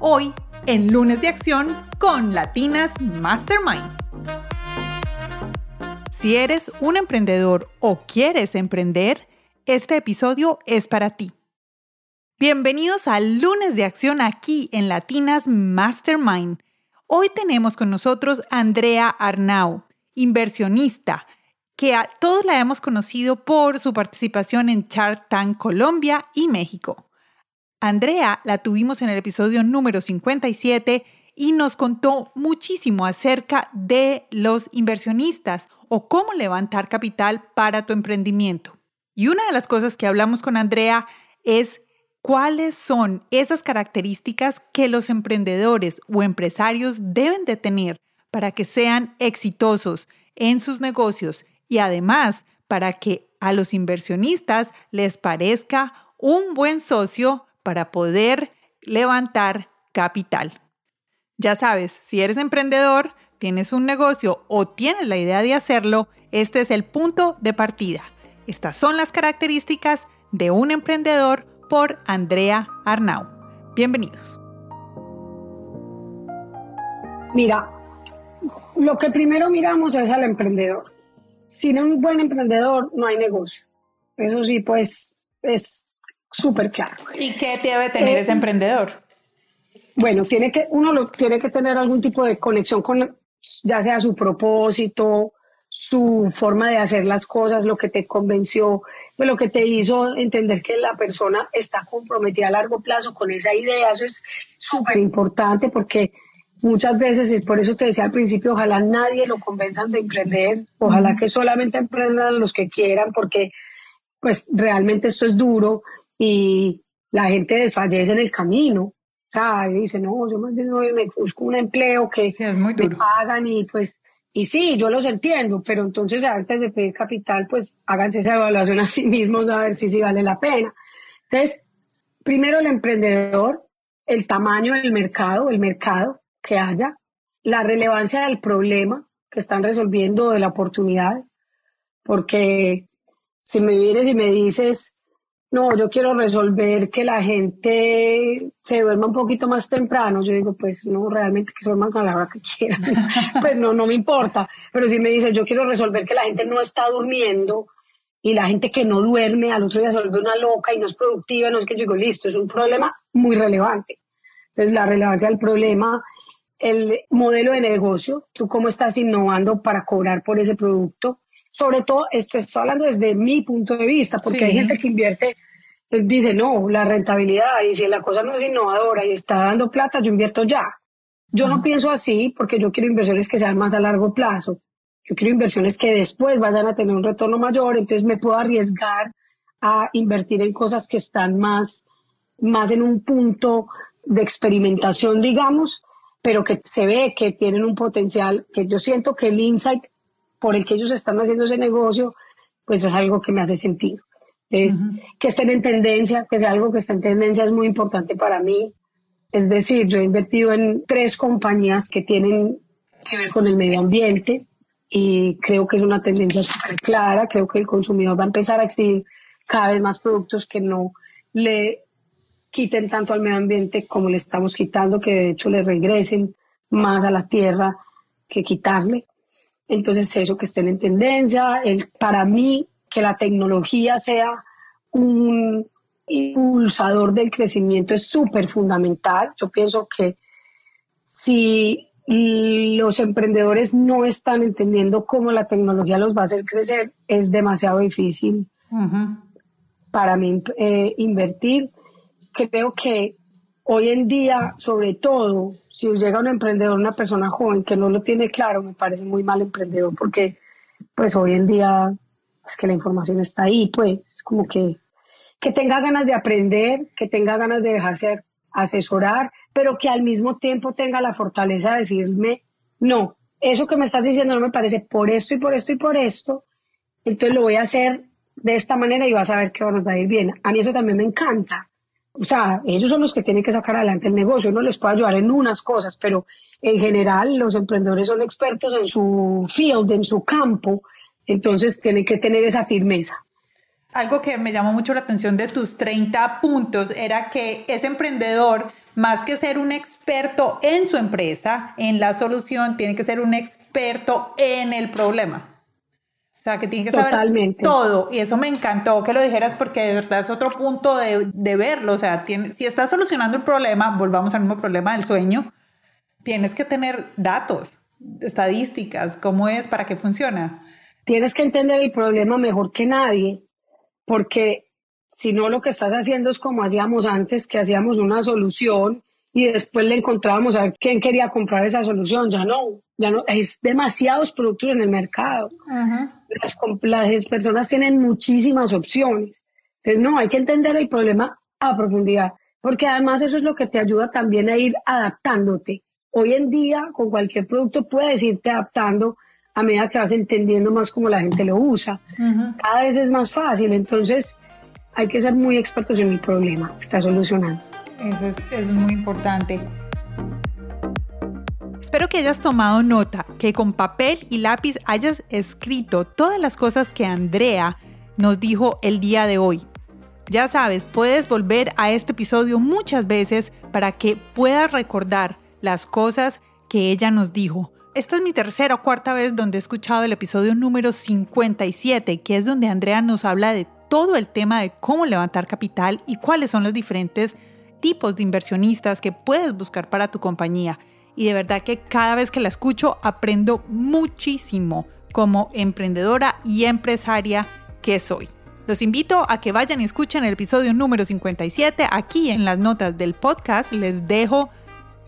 hoy en Lunes de Acción con Latinas Mastermind. Si eres un emprendedor o quieres emprender, este episodio es para ti. Bienvenidos al Lunes de Acción aquí en Latinas Mastermind. Hoy tenemos con nosotros a Andrea Arnau, inversionista, que a todos la hemos conocido por su participación en Shark Tank Colombia y México. Andrea la tuvimos en el episodio número 57 y nos contó muchísimo acerca de los inversionistas o cómo levantar capital para tu emprendimiento. Y una de las cosas que hablamos con Andrea es cuáles son esas características que los emprendedores o empresarios deben de tener para que sean exitosos en sus negocios y además para que a los inversionistas les parezca un buen socio para poder levantar capital. Ya sabes, si eres emprendedor, tienes un negocio o tienes la idea de hacerlo, este es el punto de partida. Estas son las características de un emprendedor por Andrea Arnau. Bienvenidos. Mira, lo que primero miramos es al emprendedor. Sin un buen emprendedor no hay negocio. Eso sí, pues es súper claro. ¿Y qué debe tener ese eh, emprendedor? Bueno, tiene que, uno lo, tiene que tener algún tipo de conexión con, ya sea su propósito, su forma de hacer las cosas, lo que te convenció, pues, lo que te hizo entender que la persona está comprometida a largo plazo con esa idea. Eso es súper importante porque muchas veces, y por eso te decía al principio, ojalá nadie lo convenzan de emprender, ojalá que solamente emprendan los que quieran porque pues realmente esto es duro y la gente desfallece en el camino. O sea, dice, no, yo más bien me busco un empleo que me pagan y pues, y sí, yo los entiendo, pero entonces antes de pedir capital, pues háganse esa evaluación a sí mismos a ver si sí vale la pena. Entonces, primero el emprendedor, el tamaño del mercado, el mercado que haya, la relevancia del problema que están resolviendo, de la oportunidad, porque si me vienes y me dices, no, yo quiero resolver que la gente se duerma un poquito más temprano. Yo digo, pues no, realmente que se duerman a la hora que quieran. pues no, no me importa. Pero si me dice, yo quiero resolver que la gente no está durmiendo y la gente que no duerme al otro día se vuelve una loca y no es productiva, no es que yo digo, listo, es un problema muy relevante. Entonces, la relevancia del problema, el modelo de negocio, tú cómo estás innovando para cobrar por ese producto sobre todo, esto estoy hablando desde mi punto de vista, porque hay gente que invierte, pues, dice, no, la rentabilidad, y si la cosa no es innovadora y está dando plata, yo invierto ya. Yo no pienso así porque yo quiero inversiones que sean más a largo plazo. Yo quiero inversiones que después vayan a tener un retorno mayor, entonces me puedo arriesgar a invertir en cosas que están más, más en un punto de experimentación, digamos, pero que se ve que tienen un potencial, que yo siento que el insight por el que ellos están haciendo ese negocio, pues es algo que me hace sentido. Es que estén en tendencia, que sea algo que esté en tendencia es muy importante para mí. Es decir, yo he invertido en tres compañías que tienen que ver con el medio ambiente y creo que es una tendencia súper clara. Creo que el consumidor va a empezar a exigir cada vez más productos que no le quiten tanto al medio ambiente como le estamos quitando, que de hecho le regresen más a la tierra que quitarle. Entonces, eso que estén en tendencia, el, para mí, que la tecnología sea un impulsador del crecimiento es súper fundamental. Yo pienso que si los emprendedores no están entendiendo cómo la tecnología los va a hacer crecer, es demasiado difícil para mí eh, invertir. Creo que hoy en día, sobre todo, si llega un emprendedor, una persona joven que no lo tiene claro, me parece muy mal emprendedor porque pues hoy en día es que la información está ahí, pues como que, que tenga ganas de aprender, que tenga ganas de dejarse asesorar, pero que al mismo tiempo tenga la fortaleza de decirme, no, eso que me estás diciendo no me parece por esto y por esto y por esto, entonces lo voy a hacer de esta manera y vas a ver que nos va a ir bien. A mí eso también me encanta. O sea, ellos son los que tienen que sacar adelante el negocio, uno les puede ayudar en unas cosas, pero en general los emprendedores son expertos en su field, en su campo, entonces tienen que tener esa firmeza. Algo que me llamó mucho la atención de tus 30 puntos era que ese emprendedor, más que ser un experto en su empresa, en la solución, tiene que ser un experto en el problema. O sea, que tiene que saber todo. Y eso me encantó que lo dijeras porque de verdad es otro punto de, de verlo. O sea, tiene, si estás solucionando el problema, volvamos al mismo problema del sueño, tienes que tener datos, estadísticas, cómo es, para qué funciona. Tienes que entender el problema mejor que nadie, porque si no lo que estás haciendo es como hacíamos antes, que hacíamos una solución y después le encontrábamos a ver quién quería comprar esa solución. Ya no, ya no, es demasiados productos en el mercado. Las, las personas tienen muchísimas opciones. Entonces, no, hay que entender el problema a profundidad, porque además eso es lo que te ayuda también a ir adaptándote. Hoy en día, con cualquier producto puedes irte adaptando a medida que vas entendiendo más cómo la gente lo usa. Cada vez es más fácil, entonces hay que ser muy expertos en el problema que está solucionando. Eso es, eso es muy importante. Espero que hayas tomado nota, que con papel y lápiz hayas escrito todas las cosas que Andrea nos dijo el día de hoy. Ya sabes, puedes volver a este episodio muchas veces para que puedas recordar las cosas que ella nos dijo. Esta es mi tercera o cuarta vez donde he escuchado el episodio número 57, que es donde Andrea nos habla de todo el tema de cómo levantar capital y cuáles son los diferentes tipos de inversionistas que puedes buscar para tu compañía. Y de verdad que cada vez que la escucho aprendo muchísimo como emprendedora y empresaria que soy. Los invito a que vayan y escuchen el episodio número 57. Aquí en las notas del podcast les dejo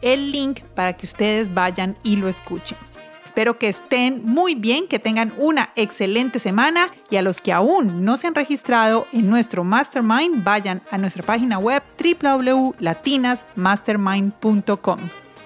el link para que ustedes vayan y lo escuchen. Espero que estén muy bien, que tengan una excelente semana y a los que aún no se han registrado en nuestro mastermind, vayan a nuestra página web www.latinasmastermind.com.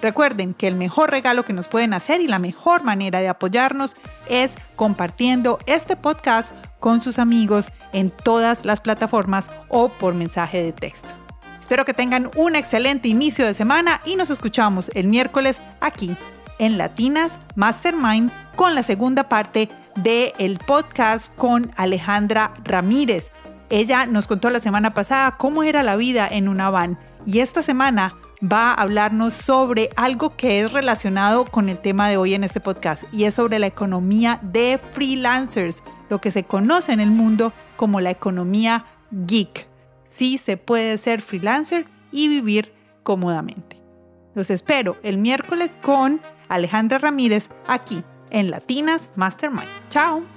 Recuerden que el mejor regalo que nos pueden hacer y la mejor manera de apoyarnos es compartiendo este podcast con sus amigos en todas las plataformas o por mensaje de texto. Espero que tengan un excelente inicio de semana y nos escuchamos el miércoles aquí en Latinas Mastermind con la segunda parte del el podcast con Alejandra Ramírez. Ella nos contó la semana pasada cómo era la vida en una van y esta semana va a hablarnos sobre algo que es relacionado con el tema de hoy en este podcast y es sobre la economía de freelancers, lo que se conoce en el mundo como la economía geek sí se puede ser freelancer y vivir cómodamente. Los espero el miércoles con Alejandra Ramírez aquí en Latinas Mastermind. Chao.